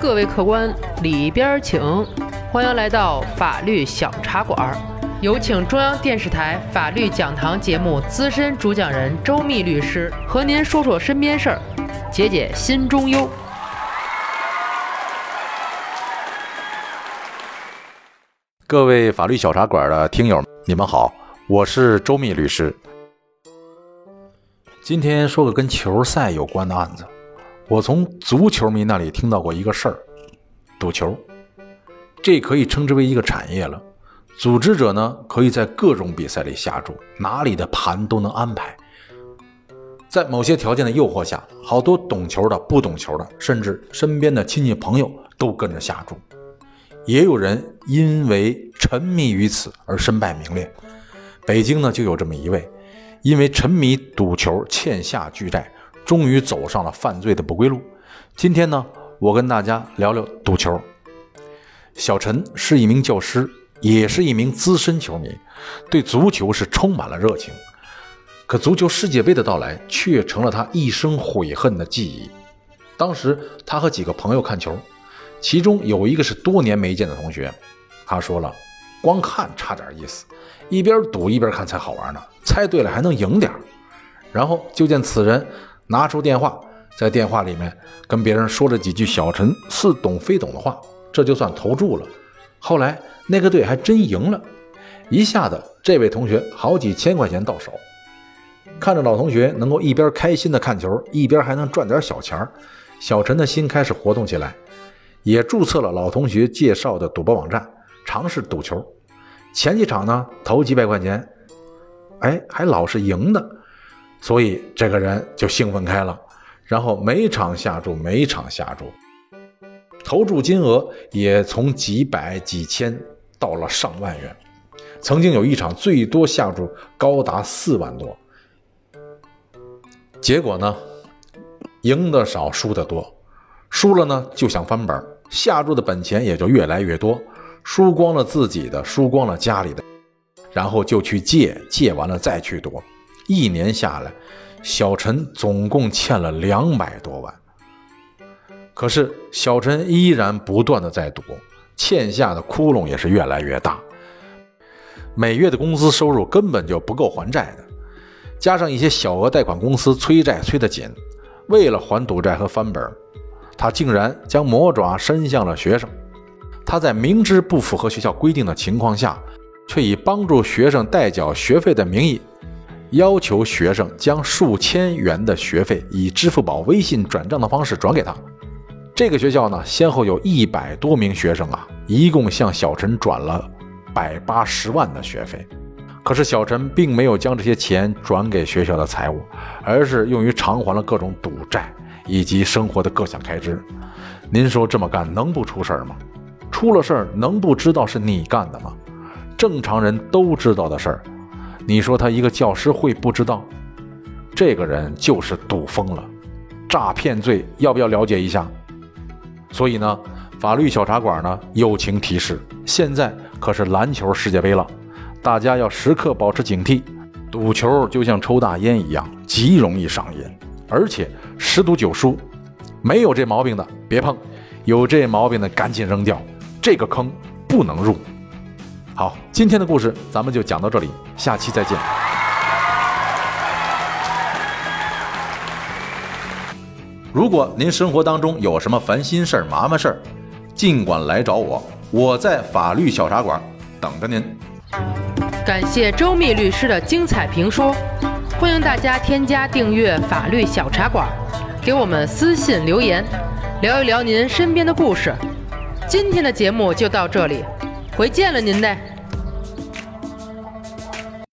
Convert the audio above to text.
各位客官里边请，欢迎来到法律小茶馆。有请中央电视台法律讲堂节目资深主讲人周密律师和您说说身边事儿，解解心中忧。各位法律小茶馆的听友，你们好，我是周密律师。今天说个跟球赛有关的案子。我从足球迷那里听到过一个事儿：赌球，这可以称之为一个产业了。组织者呢，可以在各种比赛里下注，哪里的盘都能安排。在某些条件的诱惑下，好多懂球的、不懂球的，甚至身边的亲戚朋友都跟着下注。也有人因为沉迷于此而身败名裂。北京呢，就有这么一位，因为沉迷赌球欠下巨债。终于走上了犯罪的不归路。今天呢，我跟大家聊聊赌球。小陈是一名教师，也是一名资深球迷，对足球是充满了热情。可足球世界杯的到来却成了他一生悔恨的记忆。当时他和几个朋友看球，其中有一个是多年没见的同学，他说了：“光看差点意思，一边赌一边看才好玩呢，猜对了还能赢点然后就见此人。拿出电话，在电话里面跟别人说了几句小陈似懂非懂的话，这就算投注了。后来那个队还真赢了，一下子这位同学好几千块钱到手。看着老同学能够一边开心的看球，一边还能赚点小钱小陈的心开始活动起来，也注册了老同学介绍的赌博网站，尝试赌球。前几场呢，投几百块钱，哎，还老是赢的。所以这个人就兴奋开了，然后每场下注，每场下注，投注金额也从几百几千到了上万元，曾经有一场最多下注高达四万多。结果呢，赢的少，输的多，输了呢就想翻本，下注的本钱也就越来越多，输光了自己的，输光了家里的，然后就去借，借完了再去赌。一年下来，小陈总共欠了两百多万。可是小陈依然不断的在赌，欠下的窟窿也是越来越大。每月的工资收入根本就不够还债的，加上一些小额贷款公司催债催得紧，为了还赌债和翻本，他竟然将魔爪伸向了学生。他在明知不符合学校规定的情况下，却以帮助学生代缴学费的名义。要求学生将数千元的学费以支付宝、微信转账的方式转给他。这个学校呢，先后有一百多名学生啊，一共向小陈转了百八十万的学费。可是小陈并没有将这些钱转给学校的财务，而是用于偿还了各种赌债以及生活的各项开支。您说这么干能不出事儿吗？出了事儿能不知道是你干的吗？正常人都知道的事儿。你说他一个教师会不知道？这个人就是赌疯了，诈骗罪要不要了解一下？所以呢，法律小茶馆呢友情提示：现在可是篮球世界杯了，大家要时刻保持警惕。赌球就像抽大烟一样，极容易上瘾，而且十赌九输。没有这毛病的别碰，有这毛病的赶紧扔掉，这个坑不能入。好，今天的故事咱们就讲到这里，下期再见。如果您生活当中有什么烦心事儿、麻烦事儿，尽管来找我，我在法律小茶馆等着您。感谢周密律师的精彩评说，欢迎大家添加订阅法律小茶馆，给我们私信留言，聊一聊您身边的故事。今天的节目就到这里。回见了您嘞。